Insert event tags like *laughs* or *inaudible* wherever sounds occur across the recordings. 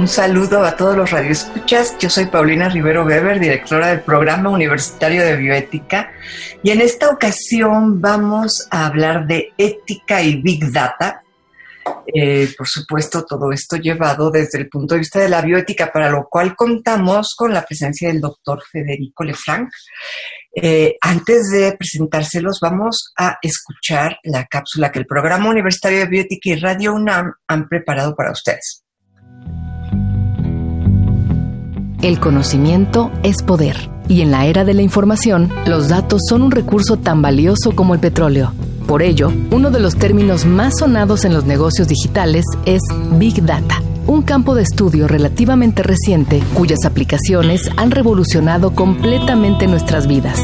Un saludo a todos los radioescuchas. Yo soy Paulina Rivero Weber, directora del Programa Universitario de Bioética, y en esta ocasión vamos a hablar de ética y Big Data. Eh, por supuesto, todo esto llevado desde el punto de vista de la bioética, para lo cual contamos con la presencia del doctor Federico Lefranc. Eh, antes de presentárselos, vamos a escuchar la cápsula que el Programa Universitario de Bioética y Radio UNAM han preparado para ustedes. El conocimiento es poder. Y en la era de la información, los datos son un recurso tan valioso como el petróleo. Por ello, uno de los términos más sonados en los negocios digitales es Big Data, un campo de estudio relativamente reciente cuyas aplicaciones han revolucionado completamente nuestras vidas.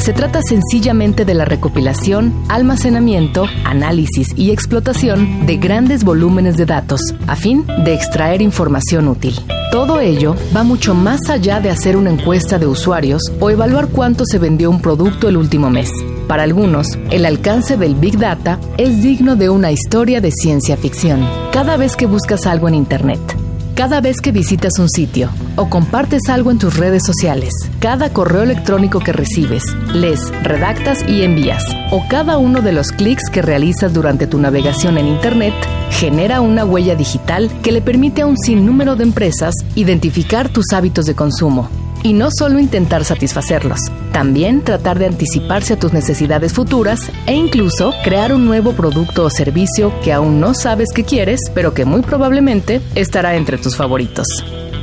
Se trata sencillamente de la recopilación, almacenamiento, análisis y explotación de grandes volúmenes de datos a fin de extraer información útil. Todo ello va mucho más allá de hacer una encuesta de usuarios o evaluar cuánto se vendió un producto el último mes. Para algunos, el alcance del Big Data es digno de una historia de ciencia ficción. Cada vez que buscas algo en Internet, cada vez que visitas un sitio o compartes algo en tus redes sociales, cada correo electrónico que recibes, lees, redactas y envías, o cada uno de los clics que realizas durante tu navegación en Internet, genera una huella digital que le permite a un sinnúmero de empresas identificar tus hábitos de consumo y no solo intentar satisfacerlos, también tratar de anticiparse a tus necesidades futuras e incluso crear un nuevo producto o servicio que aún no sabes que quieres, pero que muy probablemente estará entre tus favoritos.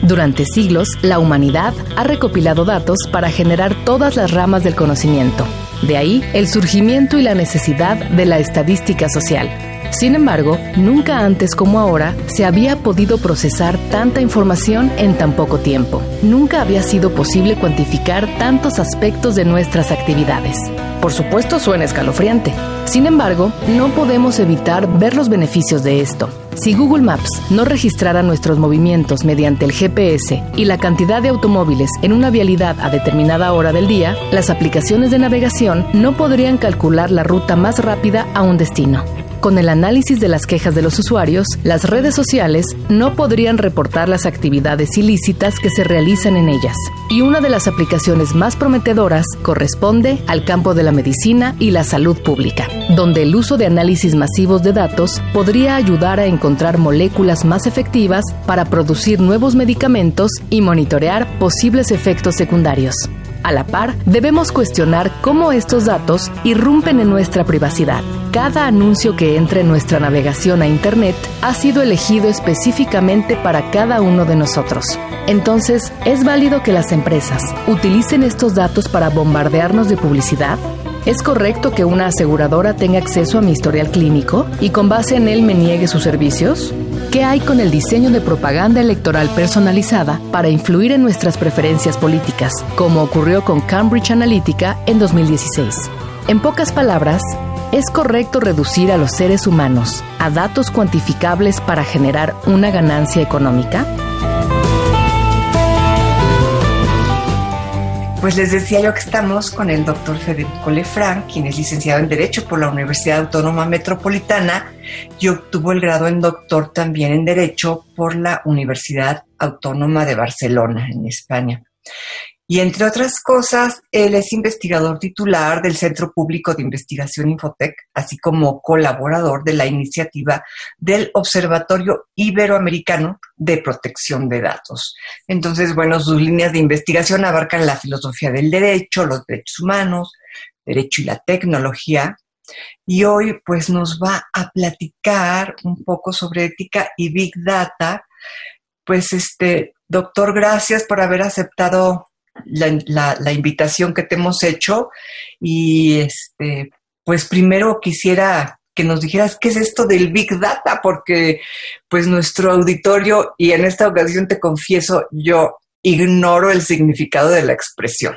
Durante siglos, la humanidad ha recopilado datos para generar todas las ramas del conocimiento. De ahí el surgimiento y la necesidad de la estadística social sin embargo, nunca antes como ahora se había podido procesar tanta información en tan poco tiempo. Nunca había sido posible cuantificar tantos aspectos de nuestras actividades. Por supuesto suena escalofriante. Sin embargo, no podemos evitar ver los beneficios de esto. Si Google Maps no registrara nuestros movimientos mediante el GPS y la cantidad de automóviles en una vialidad a determinada hora del día, las aplicaciones de navegación no podrían calcular la ruta más rápida a un destino. Con el análisis de las quejas de los usuarios, las redes sociales no podrían reportar las actividades ilícitas que se realizan en ellas. Y una de las aplicaciones más prometedoras corresponde al campo de la medicina y la salud pública, donde el uso de análisis masivos de datos podría ayudar a encontrar moléculas más efectivas para producir nuevos medicamentos y monitorear posibles efectos secundarios. A la par, debemos cuestionar cómo estos datos irrumpen en nuestra privacidad. Cada anuncio que entre en nuestra navegación a Internet ha sido elegido específicamente para cada uno de nosotros. Entonces, ¿es válido que las empresas utilicen estos datos para bombardearnos de publicidad? ¿Es correcto que una aseguradora tenga acceso a mi historial clínico y con base en él me niegue sus servicios? ¿Qué hay con el diseño de propaganda electoral personalizada para influir en nuestras preferencias políticas, como ocurrió con Cambridge Analytica en 2016? En pocas palabras, ¿es correcto reducir a los seres humanos a datos cuantificables para generar una ganancia económica? Pues les decía yo que estamos con el doctor Federico Lefranc, quien es licenciado en Derecho por la Universidad Autónoma Metropolitana y obtuvo el grado en doctor también en Derecho por la Universidad Autónoma de Barcelona, en España. Y entre otras cosas, él es investigador titular del Centro Público de Investigación Infotec, así como colaborador de la iniciativa del Observatorio Iberoamericano de Protección de Datos. Entonces, bueno, sus líneas de investigación abarcan la filosofía del derecho, los derechos humanos, derecho y la tecnología. Y hoy, pues, nos va a platicar un poco sobre ética y Big Data. Pues, este, doctor, gracias por haber aceptado la, invitación que te hemos hecho y este, pues primero quisiera que nos dijeras qué es esto del Big Data, porque pues nuestro auditorio, y en esta ocasión te confieso, yo ignoro el significado de la expresión.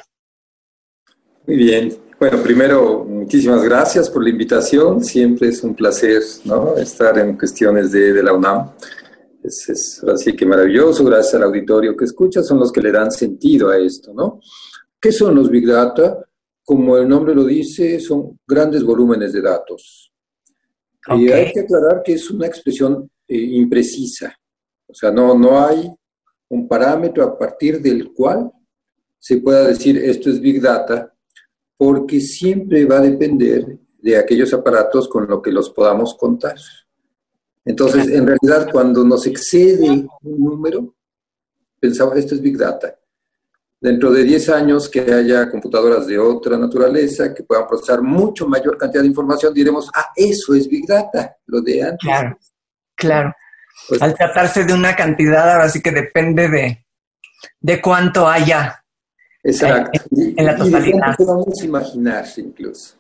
Muy bien. Bueno, primero, muchísimas gracias por la invitación. Siempre es un placer ¿no? estar en cuestiones de, de la UNAM. Es, es, así que maravilloso, gracias al auditorio que escucha, son los que le dan sentido a esto, ¿no? ¿Qué son los Big Data? Como el nombre lo dice, son grandes volúmenes de datos. Okay. Y hay que aclarar que es una expresión eh, imprecisa. O sea, no, no hay un parámetro a partir del cual se pueda decir esto es Big Data, porque siempre va a depender de aquellos aparatos con los que los podamos contar. Entonces, en realidad, cuando nos excede un número, pensamos, esto es Big Data. Dentro de 10 años que haya computadoras de otra naturaleza que puedan procesar mucho mayor cantidad de información, diremos, ah, eso es Big Data, lo de antes. Claro, claro. Pues, Al tratarse de una cantidad, ahora sí que depende de, de cuánto haya. Exacto. En, en la totalidad. Podemos imaginar incluso.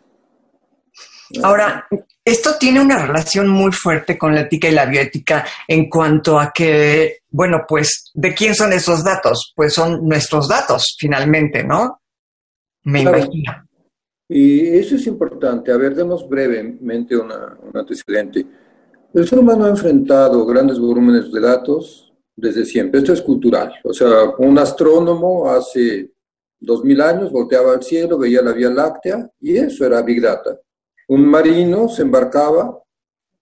Ahora, esto tiene una relación muy fuerte con la ética y la bioética en cuanto a que, bueno, pues, ¿de quién son esos datos? Pues son nuestros datos, finalmente, ¿no? Me claro. imagino. Y eso es importante. A ver, demos brevemente una, un antecedente. El ser humano ha enfrentado grandes volúmenes de datos desde siempre. Esto es cultural. O sea, un astrónomo hace dos mil años volteaba al cielo, veía la Vía Láctea y eso era Big Data un marino se embarcaba,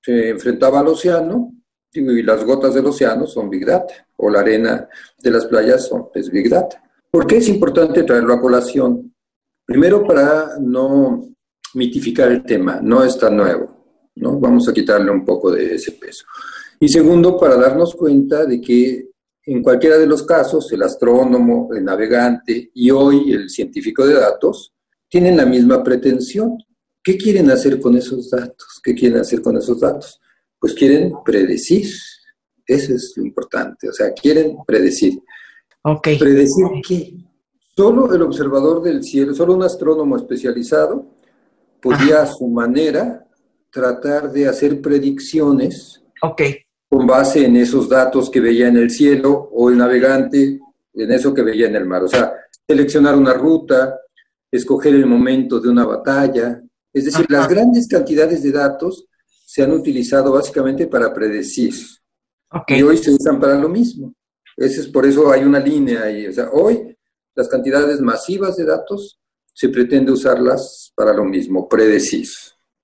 se enfrentaba al océano y las gotas del océano son Big Data, o la arena de las playas son, es Big Data. ¿Por qué es importante traerlo a colación? Primero, para no mitificar el tema, no es tan nuevo, ¿no? Vamos a quitarle un poco de ese peso. Y segundo, para darnos cuenta de que en cualquiera de los casos, el astrónomo, el navegante y hoy el científico de datos tienen la misma pretensión, ¿Qué quieren hacer con esos datos? ¿Qué quieren hacer con esos datos? Pues quieren predecir. Eso es lo importante. O sea, quieren predecir. Okay. ¿Predecir qué? Solo el observador del cielo, solo un astrónomo especializado podía Ajá. a su manera tratar de hacer predicciones okay. con base en esos datos que veía en el cielo o el navegante en eso que veía en el mar. O sea, seleccionar una ruta, escoger el momento de una batalla, es decir, Ajá. las grandes cantidades de datos se han utilizado básicamente para predecir. Okay. Y hoy se usan para lo mismo. Ese es por eso hay una línea ahí. O sea, hoy las cantidades masivas de datos se pretende usarlas para lo mismo, predecir.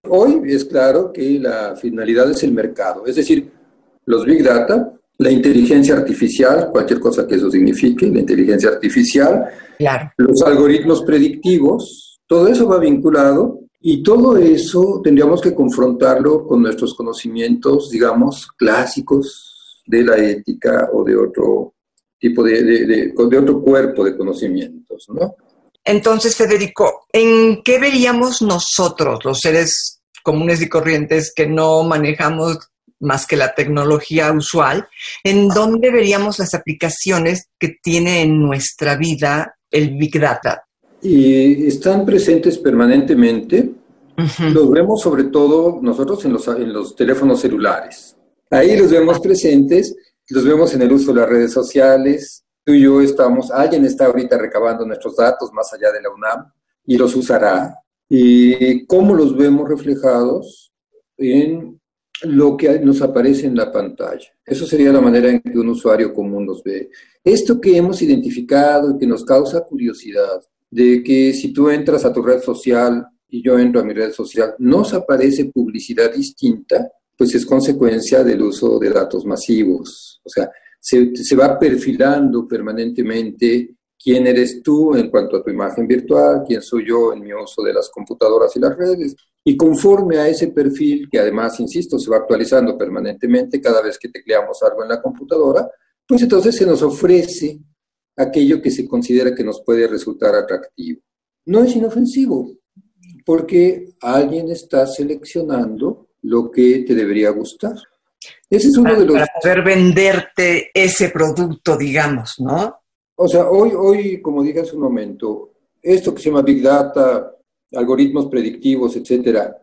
Hoy es claro que la finalidad es el mercado, es decir, los big data, la inteligencia artificial, cualquier cosa que eso signifique, la inteligencia artificial, claro. los algoritmos predictivos, todo eso va vinculado y todo eso tendríamos que confrontarlo con nuestros conocimientos, digamos, clásicos de la ética o de otro tipo de, de, otro cuerpo de conocimientos, ¿no? Entonces, Federico, ¿en qué veríamos nosotros, los seres comunes y corrientes que no manejamos más que la tecnología usual, en dónde veríamos las aplicaciones que tiene en nuestra vida el Big Data? Y están presentes permanentemente. Uh -huh. Los vemos sobre todo nosotros en los, en los teléfonos celulares. Ahí los vemos presentes, los vemos en el uso de las redes sociales. Tú y yo estamos, alguien está ahorita recabando nuestros datos más allá de la UNAM y los usará. ¿Y cómo los vemos reflejados? En lo que nos aparece en la pantalla. Eso sería la manera en que un usuario común los ve. Esto que hemos identificado y que nos causa curiosidad, de que si tú entras a tu red social y yo entro a mi red social, nos aparece publicidad distinta, pues es consecuencia del uso de datos masivos. O sea, se, se, va perfilando permanentemente quién eres tú en cuanto a tu imagen virtual, quién soy yo en mi uso de las computadoras y las redes. Y conforme a ese perfil, que además, insisto, se va actualizando permanentemente cada vez que tecleamos algo en la computadora, pues entonces se nos ofrece aquello que se considera que nos puede resultar atractivo. No es inofensivo, porque alguien está seleccionando lo que te debería gustar. Ese es uno para, de los... Para poder venderte ese producto, digamos, ¿no? O sea, hoy, hoy, como dije hace un momento, esto que se llama Big Data, algoritmos predictivos, etcétera,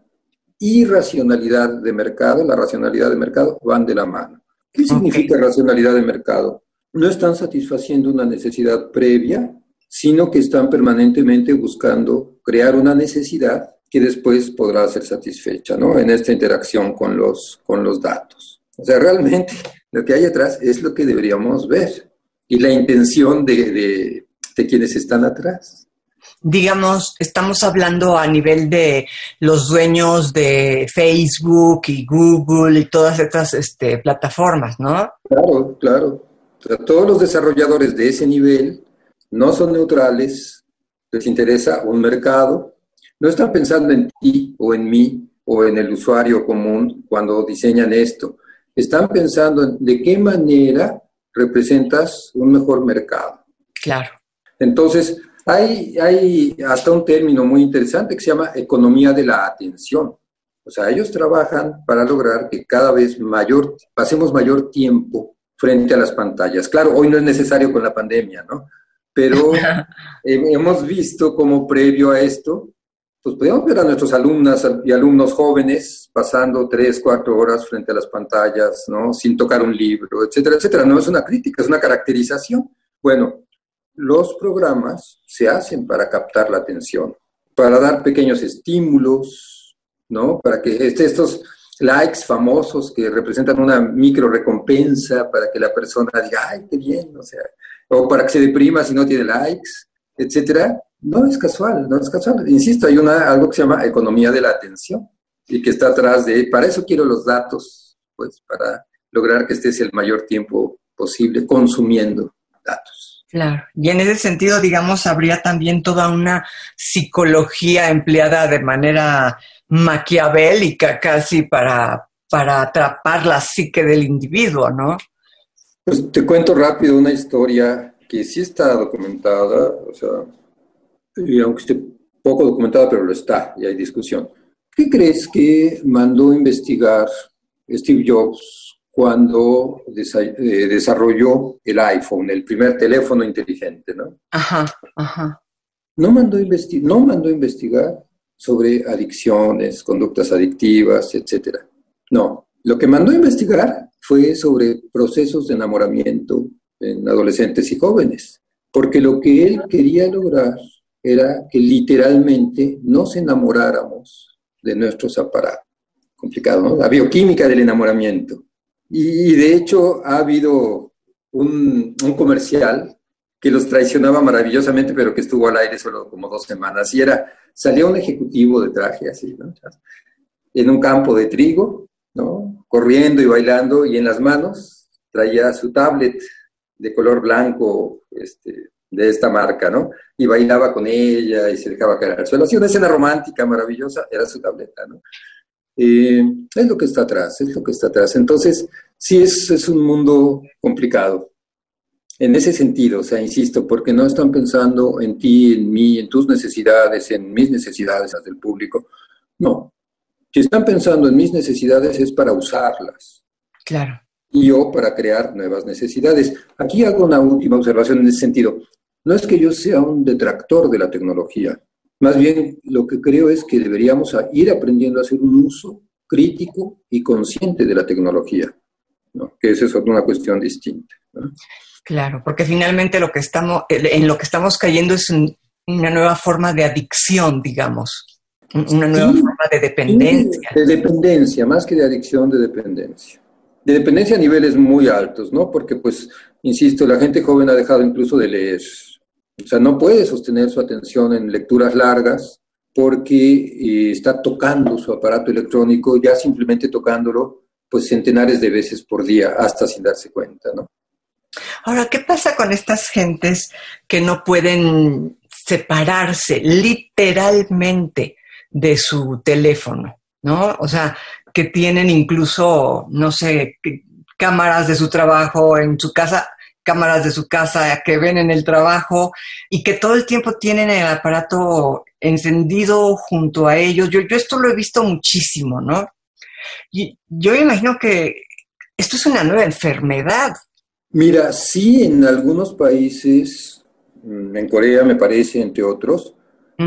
y racionalidad de mercado, la racionalidad de mercado van de la mano. ¿Qué significa racionalidad de mercado? No están satisfaciendo una necesidad previa, sino que están permanentemente buscando crear una necesidad que después podrá ser satisfecha, ¿no? En esta interacción con los, con los datos. O sea, realmente lo que hay atrás es lo que deberíamos ver y la intención de, de, de quienes están atrás digamos, estamos hablando a nivel de los dueños de Facebook y Google y todas estas este, plataformas, ¿no? Claro, claro. Todos los desarrolladores de ese nivel no son neutrales, les interesa un mercado, no están pensando en ti o en mí o en el usuario común cuando diseñan esto, están pensando en de qué manera representas un mejor mercado. Claro. Entonces, hay, hay hasta un término muy interesante que se llama economía de la atención. O sea, ellos trabajan para lograr que cada vez mayor, pasemos mayor tiempo frente a las pantallas. Claro, hoy no es necesario con la pandemia, ¿no? Pero *laughs* hemos visto como previo a esto, pues podemos ver a nuestros alumnas y alumnos jóvenes pasando tres, cuatro horas frente a las pantallas, ¿no? Sin tocar un libro, etcétera, etcétera. No es una crítica, es una caracterización. Bueno, los programas se hacen para captar la atención, para dar pequeños estímulos, ¿no? Para que estos likes famosos que representan una micro recompensa para que la persona diga, ay, qué bien, o sea, o para que se deprima si no tiene likes, etcétera, no es casual, no es casual. Insisto, hay una, algo que se llama economía de la atención y que está atrás de, para eso quiero los datos, pues para lograr que estés el mayor tiempo posible consumiendo datos. Claro, y en ese sentido, digamos, habría también toda una psicología empleada de manera maquiavélica casi para, para atrapar la psique del individuo, ¿no? Pues te cuento rápido una historia que sí está documentada, o sea, y aunque esté poco documentada, pero lo está, y hay discusión. ¿Qué crees que mandó investigar Steve Jobs cuando eh, desarrolló el iPhone, el primer teléfono inteligente, ¿no? Ajá, ajá. No mandó, no mandó investigar sobre adicciones, conductas adictivas, etc. No, lo que mandó investigar fue sobre procesos de enamoramiento en adolescentes y jóvenes, porque lo que él quería lograr era que literalmente nos enamoráramos de nuestros aparatos. Complicado, ¿no? La bioquímica del enamoramiento. Y, de hecho ha habido un, comercial que los traicionaba maravillosamente, pero que estuvo al aire solo como dos semanas. Y era, salía un ejecutivo de traje así, ¿no? En un campo de trigo, ¿no? Corriendo y bailando, y en las manos traía su tablet de color blanco, este, de esta marca, ¿no? Y bailaba con ella y se dejaba caer al suelo. Así una escena romántica, maravillosa, era su tableta, ¿no? Eh, es lo que está atrás, es lo que está atrás. Entonces, sí es, es un mundo complicado. En ese sentido, o sea, insisto, porque no están pensando en ti, en mí, en tus necesidades, en mis necesidades, las del público. No. Si están pensando en mis necesidades es para usarlas. Claro. Y yo para crear nuevas necesidades. Aquí hago una última observación en ese sentido. No es que yo sea un detractor de la tecnología. Más bien, lo que creo es que deberíamos ir aprendiendo a hacer un uso crítico y consciente de la tecnología, ¿no? que esa es una cuestión distinta. Claro, porque finalmente lo que estamos, en lo que estamos cayendo es una nueva forma de adicción, digamos, una nueva forma de dependencia. De dependencia, más que de adicción, de dependencia. De dependencia a niveles muy altos, ¿no? Porque, pues, insisto, la gente joven ha dejado incluso de leer, o sea, no puede sostener su atención en lecturas largas porque eh, está tocando su aparato electrónico, ya simplemente tocándolo, pues centenares de veces por día, hasta sin darse cuenta, ¿no? Ahora, ¿qué pasa con estas gentes que no pueden separarse literalmente de su teléfono, ¿no? O sea, que tienen incluso, no sé, cámaras de su trabajo en su casa cámaras de su casa que ven en el trabajo y que todo el tiempo tienen el aparato encendido junto a ellos. Yo, yo esto lo he visto muchísimo, ¿no? Y yo imagino que esto es una nueva enfermedad. Mira, sí, en algunos países, mm, en Corea me parece, entre otros,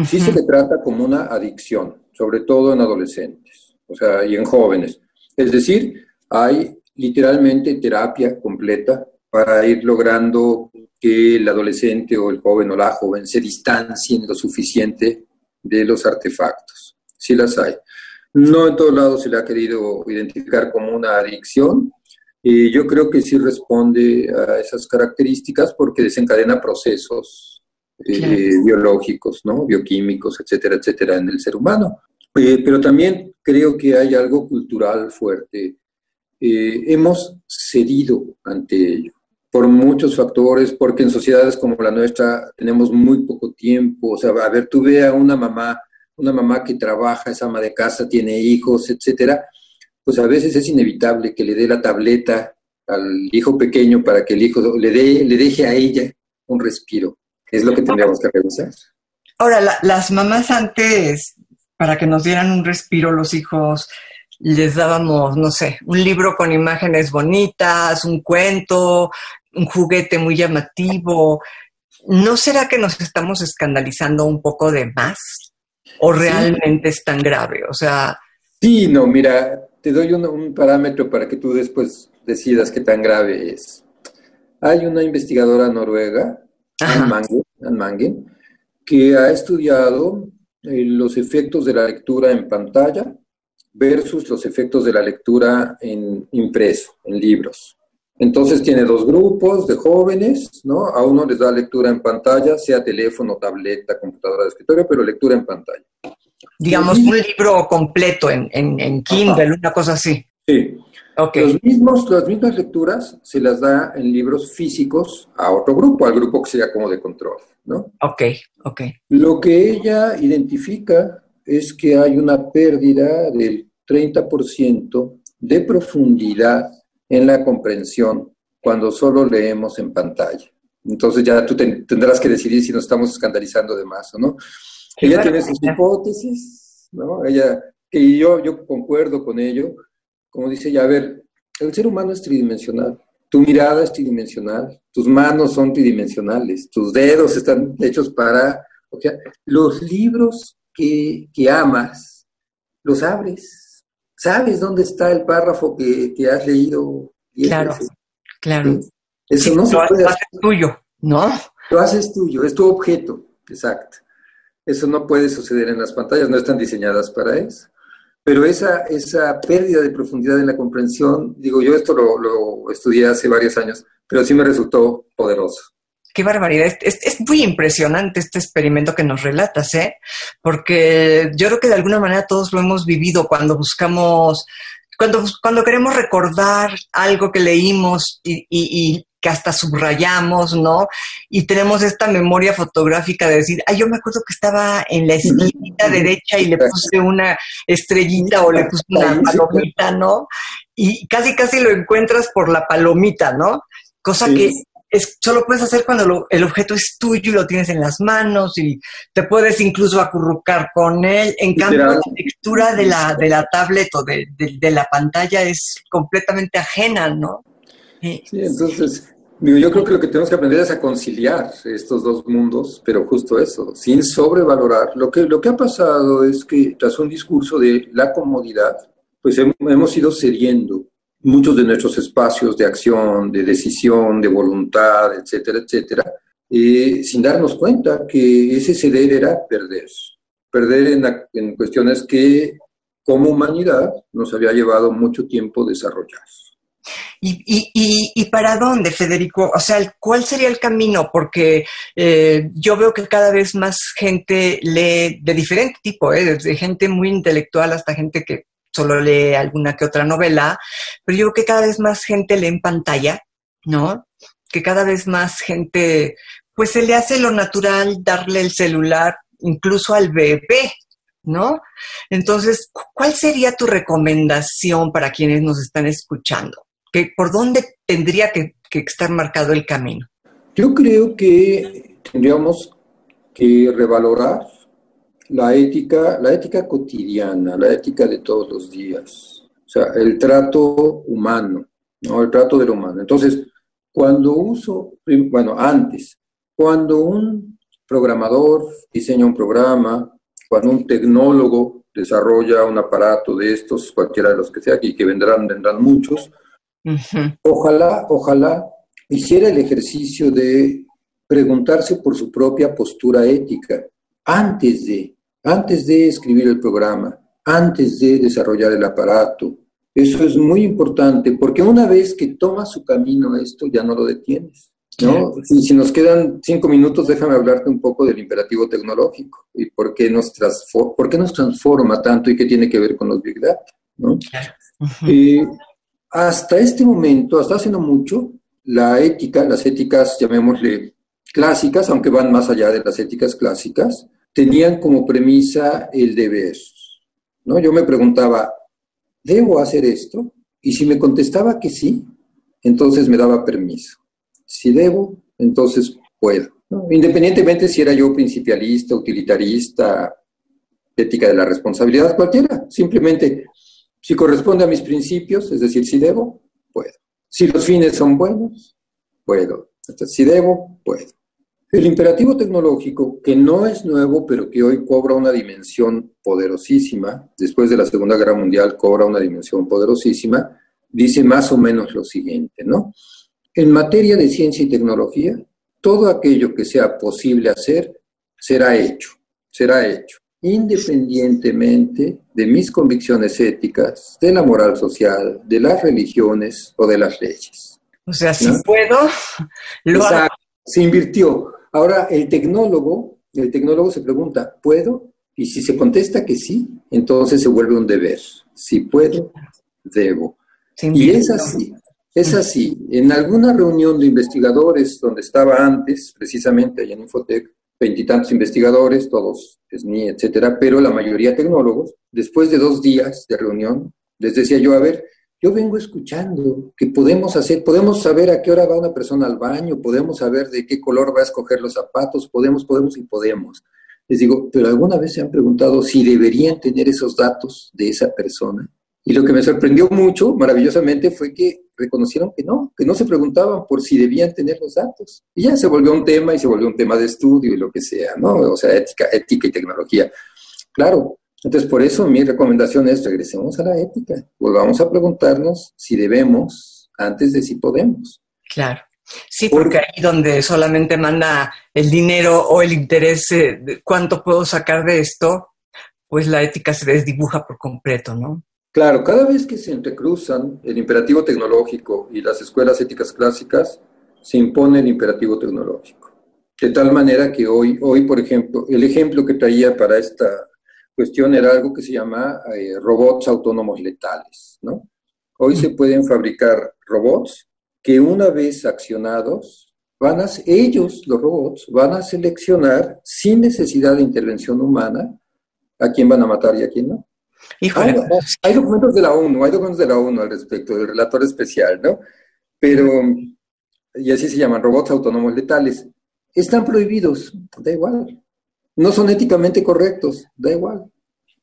sí se le trata como una adicción, sobre todo en adolescentes. o sea, y en jóvenes. Es decir, hay literalmente terapia completa para ir logrando que el adolescente o el joven o la joven se distancien lo suficiente de los artefactos. Sí las hay. No en todos lados se le ha querido identificar como una adicción. Y yo creo que sí responde a esas características porque desencadena procesos eh, biológicos, ¿no? bioquímicos, etcétera, etcétera, en el ser humano. Eh, pero también creo que hay algo cultural fuerte. Eh, hemos cedido ante ello por muchos factores, porque en sociedades como la nuestra tenemos muy poco tiempo. O sea, a ver, tú ve a una mamá, una mamá que trabaja, es ama de casa, tiene hijos, etcétera, pues a veces es inevitable que le dé la tableta al hijo pequeño para que el hijo le, dé, le deje a ella un respiro. Es lo que tendríamos que revisar. Ahora, las mamás antes, para que nos dieran un respiro los hijos, les dábamos, no sé, un libro con imágenes bonitas, un cuento, un juguete muy llamativo. ¿No será que nos estamos escandalizando un poco de más? ¿O realmente es tan grave? O sea... Sí, no, mira, te doy un, parámetro para que tú después decidas qué tan grave es. Hay una investigadora noruega, Anne Mangen, que ha estudiado eh, los efectos de la lectura en pantalla versus los efectos de la lectura en impreso, en libros. Entonces tiene dos grupos de jóvenes, ¿no? A uno les da lectura en pantalla, sea teléfono, tableta, computadora de escritorio, pero lectura en pantalla. Digamos, un libro completo en, en, Kindle, una cosa así. Sí. Okay. Los mismos, las mismas lecturas se las da en libros físicos a otro grupo, al grupo que sería como de control, ¿no? Ok, ok. Lo que ella identifica es que hay una pérdida del 30% de profundidad en la comprensión cuando solo leemos en pantalla. Entonces ya tú tendrás que decidir si nos estamos escandalizando de más o no. Ella tiene sus hipótesis, ¿no? Ella, y yo, yo concuerdo con ello, como dice ella, a ver, el ser humano es tridimensional, tu mirada es tridimensional, tus manos son tridimensionales, tus dedos están hechos para... O sea, los libros que, que amas, los abres, sabes dónde está el párrafo que, has leído. Claro, claro. Eso no se puede Lo haces tuyo, ¿no? Lo haces tuyo, es tu objeto, exacto. Eso no puede suceder en las pantallas, no están diseñadas para eso. Pero esa, esa pérdida de profundidad en la comprensión, digo, yo esto lo, estudié hace varios años, pero sí me resultó poderoso. Qué barbaridad. Es, es, muy impresionante este experimento que nos relatas, ¿eh? Porque yo creo que de alguna manera todos lo hemos vivido cuando buscamos, cuando, cuando queremos recordar algo que leímos y, y, que hasta subrayamos, ¿no? Y tenemos esta memoria fotográfica de decir, ay, yo me acuerdo que estaba en la esquina derecha y le puse una estrellita o le puse una palomita, ¿no? Y casi, casi lo encuentras por la palomita, ¿no? Cosa que es, solo puedes hacer cuando el objeto es tuyo y lo tienes en las manos y te puedes incluso acurrucar con él. En cambio, la lectura de la, de la tablet o de, de, la pantalla es completamente ajena, ¿no? Sí, entonces, yo creo que lo que tenemos que aprender es a conciliar estos dos mundos, pero justo eso, sin sobrevalorar. Lo que, lo que ha pasado es que tras un discurso de la comodidad, pues hemos ido cediendo muchos de nuestros espacios de acción, de decisión, de voluntad, etcétera, etcétera, eh, sin darnos cuenta que ese ceder era perder. Perder en, en cuestiones que como humanidad nos había llevado mucho tiempo desarrollar. ¿Y, y, y, para dónde, Federico? O sea, ¿cuál sería el camino? Porque eh, yo veo que cada vez más gente lee de diferente tipo, ¿eh? desde gente muy intelectual hasta gente que solo lee alguna que otra novela, pero yo creo que cada vez más gente lee en pantalla, ¿no? Que cada vez más gente, pues se le hace lo natural darle el celular incluso al bebé, ¿no? Entonces, ¿cuál sería tu recomendación para quienes nos están escuchando? ¿Que, ¿Por dónde tendría que, que estar marcado el camino? Yo creo que tendríamos que revalorar la ética, la ética cotidiana, la ética de todos los días, o sea, el trato humano, ¿no? el trato del humano. Entonces, cuando uso, bueno, antes, cuando un programador diseña un programa, cuando un tecnólogo desarrolla un aparato de estos, cualquiera de los que sea, y que vendrán, vendrán muchos, ojalá, ojalá hiciera el ejercicio de preguntarse por su propia postura ética antes de, antes de escribir el programa, antes de desarrollar el aparato. Eso es muy importante, porque una vez que toma su camino esto, ya no lo detienes. ¿no? Si, nos quedan cinco minutos, déjame hablarte un poco del imperativo tecnológico y por qué nos, por qué nos transforma tanto y qué tiene que ver con los Big Data. ¿no? Eh, hasta este momento, hasta hace no mucho, la ética, las éticas, llamémosle clásicas, aunque van más allá de las éticas clásicas, tenían como premisa el deber. ¿no? Yo me preguntaba, ¿debo hacer esto? Y si me contestaba que sí, entonces me daba permiso. Si debo, entonces puedo. Independientemente si era yo principialista, utilitarista, ética de la responsabilidad, cualquiera. Simplemente, si corresponde a mis principios, es decir, si debo, puedo. Si los fines son buenos, puedo. Si debo, puedo. El imperativo tecnológico, que no es nuevo, pero que hoy cobra una dimensión poderosísima, después de la Segunda Guerra Mundial cobra una dimensión poderosísima, dice más o menos lo siguiente, ¿no? En materia de ciencia y tecnología, todo aquello que sea posible hacer será hecho, será hecho, independientemente de mis convicciones éticas, de la moral social, de las religiones o de las leyes. O sea, si puedo, *laughs* lo Exacto. Se invirtió. Ahora, el tecnólogo, el tecnólogo se pregunta, ¿puedo? Y si se contesta que sí, entonces se vuelve un deber. Si puedo, debo. Y es así, es así. En alguna reunión de investigadores donde estaba antes, precisamente allá en Infotec, veintitantos investigadores, todos SNI, etcétera, pero la mayoría tecnólogos, después de dos días de reunión, les decía yo, a ver, yo vengo escuchando que podemos hacer, podemos saber a qué hora va una persona al baño, podemos saber de qué color va a escoger los zapatos, podemos, podemos y podemos. Les digo, pero alguna vez se han preguntado si deberían tener esos datos de esa persona. Y lo que me sorprendió mucho, maravillosamente, fue que reconocieron que no, que no se preguntaban por si debían tener los datos. Y ya se volvió un tema y se volvió un tema de estudio y lo que sea, ¿no? O sea, ética, ética y tecnología. Claro, entonces, por eso mi recomendación es regresemos a la ética, volvamos a preguntarnos si debemos antes de si podemos. Claro. Sí, porque ahí donde solamente manda el dinero o el interés de cuánto puedo sacar de esto, pues la ética se desdibuja por completo, ¿no? Claro, cada vez que se entrecruzan el imperativo tecnológico y las escuelas éticas clásicas, se impone el imperativo tecnológico. De tal manera que hoy, hoy, por ejemplo, el ejemplo que traía para esta cuestión era algo que se llama eh, robots autónomos letales, ¿no? Hoy se pueden fabricar robots que una vez accionados, van a, ellos, los robots, van a seleccionar sin necesidad de intervención humana a quién van a matar y a quién no. Hay, hay, documentos de la ONU, hay documentos de la ONU al respecto, del relator especial, ¿no? Pero, y así se llaman, robots autónomos letales. Están prohibidos, da igual no son éticamente correctos, da igual.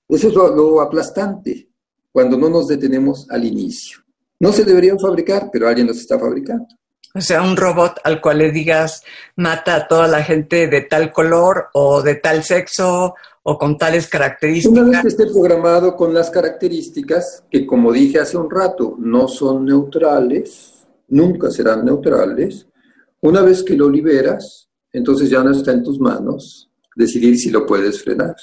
Eso es lo, aplastante cuando no nos detenemos al inicio. No se deberían fabricar, pero alguien los está fabricando. O sea, un robot al cual le digas mata a toda la gente de tal color o de tal sexo o con tales características. Una vez que esté programado con las características que, como dije hace un rato, no son neutrales, nunca serán neutrales, una vez que lo liberas, entonces ya no está en tus manos decidir si lo puedes frenar.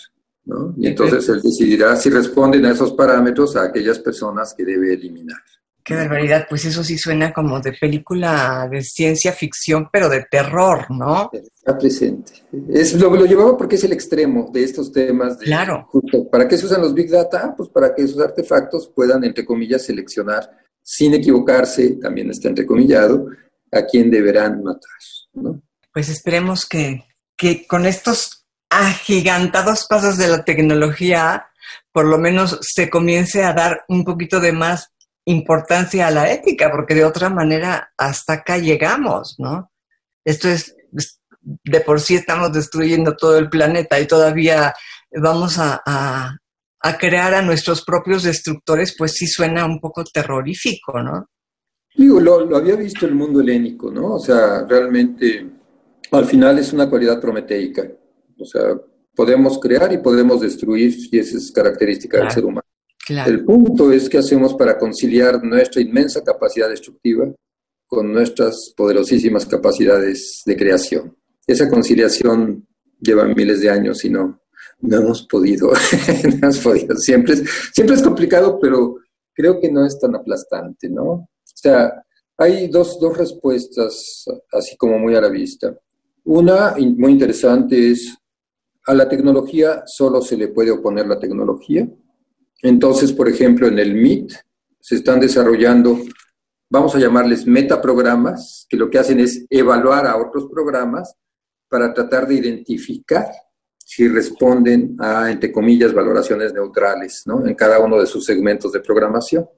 ¿no? Y entonces él decidirá si responden a esos parámetros a aquellas personas que debe eliminar. Qué barbaridad, pues eso sí suena como de película de ciencia ficción, pero de terror, ¿no? Está presente. Es, lo, lo llevaba porque es el extremo de estos temas. De, claro. ¿Para qué se usan los Big Data? Pues para que esos artefactos puedan, entre comillas, seleccionar, sin equivocarse, también está entrecomillado, a quién deberán matar. ¿no? Pues esperemos que, que con estos agigantados pasos de la tecnología, por lo menos se comience a dar un poquito de más importancia a la ética, porque de otra manera hasta acá llegamos, ¿no? Esto es, de por sí estamos destruyendo todo el planeta y todavía vamos a, a, crear a nuestros propios destructores, pues sí suena un poco terrorífico, ¿no? Digo, lo, lo había visto el mundo helénico, ¿no? O sea, realmente al final es una cualidad prometeica. O sea, Podemos crear y podemos destruir, y esa es característica del ser humano. El punto es qué hacemos para conciliar nuestra inmensa capacidad destructiva con nuestras poderosísimas capacidades de creación. Esa conciliación lleva miles de años y no, no hemos podido, *laughs* no hemos podido. Siempre es, siempre es complicado, pero creo que no es tan aplastante, ¿no? O sea, hay dos, dos respuestas así como muy a la vista. Una muy interesante es, a la tecnología solo se le puede oponer la tecnología. Entonces, por ejemplo, en el MIT se están desarrollando, vamos a llamarles metaprogramas, que lo que hacen es evaluar a otros programas para tratar de identificar si responden a, entre comillas, valoraciones neutrales, ¿no? En cada uno de sus segmentos de programación.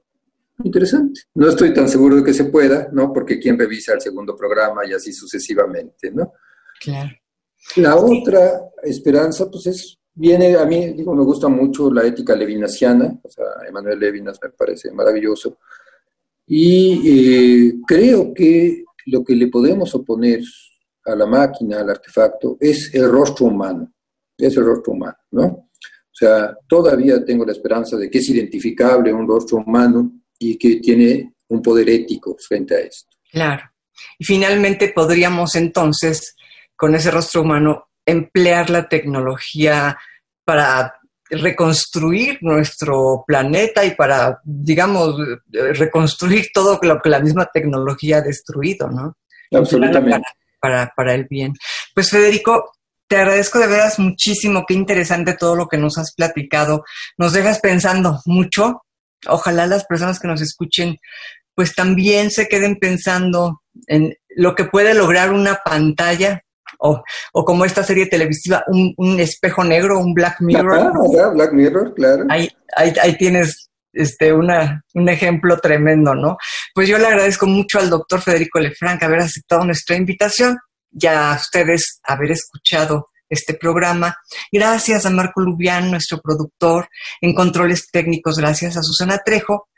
Interesante. No estoy tan seguro de que se pueda, ¿no? Porque quién revisa el segundo programa y así sucesivamente, ¿no? Claro. La otra esperanza, pues es, viene, a mí, digo, me gusta mucho la ética levinasiana, o sea, Emanuel Levinas me parece maravilloso, y eh, creo que lo que le podemos oponer a la máquina, al artefacto, es el rostro humano es el rostro humano, ¿no? O sea, todavía tengo la esperanza de que es identificable un rostro humano y que tiene un poder ético frente a esto. Claro. Y finalmente podríamos entonces, con ese rostro humano, emplear la tecnología para reconstruir nuestro planeta y para, digamos, reconstruir todo lo que la misma tecnología ha destruido, ¿no? Absolutamente. Para, para, el bien. Pues Federico, te agradezco de veras muchísimo, qué interesante todo lo que nos has platicado. Nos dejas pensando mucho. Ojalá las personas que nos escuchen pues también se queden pensando en lo que puede lograr una pantalla o, como esta serie televisiva, un, espejo negro, un Black Mirror. Ah, Black Mirror, claro. Ahí, ahí, ahí tienes este, una, un ejemplo tremendo, ¿no? Pues yo le agradezco mucho al doctor Federico Lefranc haber aceptado nuestra invitación ya a ustedes haber escuchado este programa. Gracias a Marco Lubián, nuestro productor, en controles técnicos, gracias a Susana Trejo.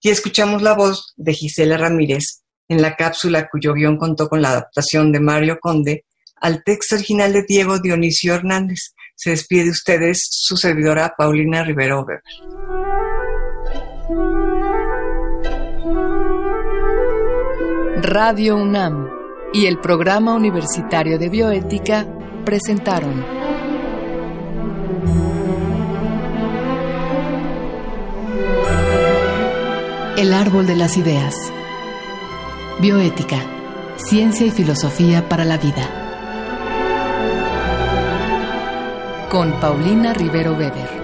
Y escuchamos la voz de Gisela Ramírez en la cápsula cuyo guion contó con la adaptación de Mario Conde al texto original de Diego Dionisio Hernández. Se despide de ustedes su servidora Paulina Rivero Weber. Radio UNAM y el Programa Universitario de Bioética presentaron El Árbol de las Ideas. Bioética, Ciencia y Filosofía para la Vida. Con Paulina Rivero Weber.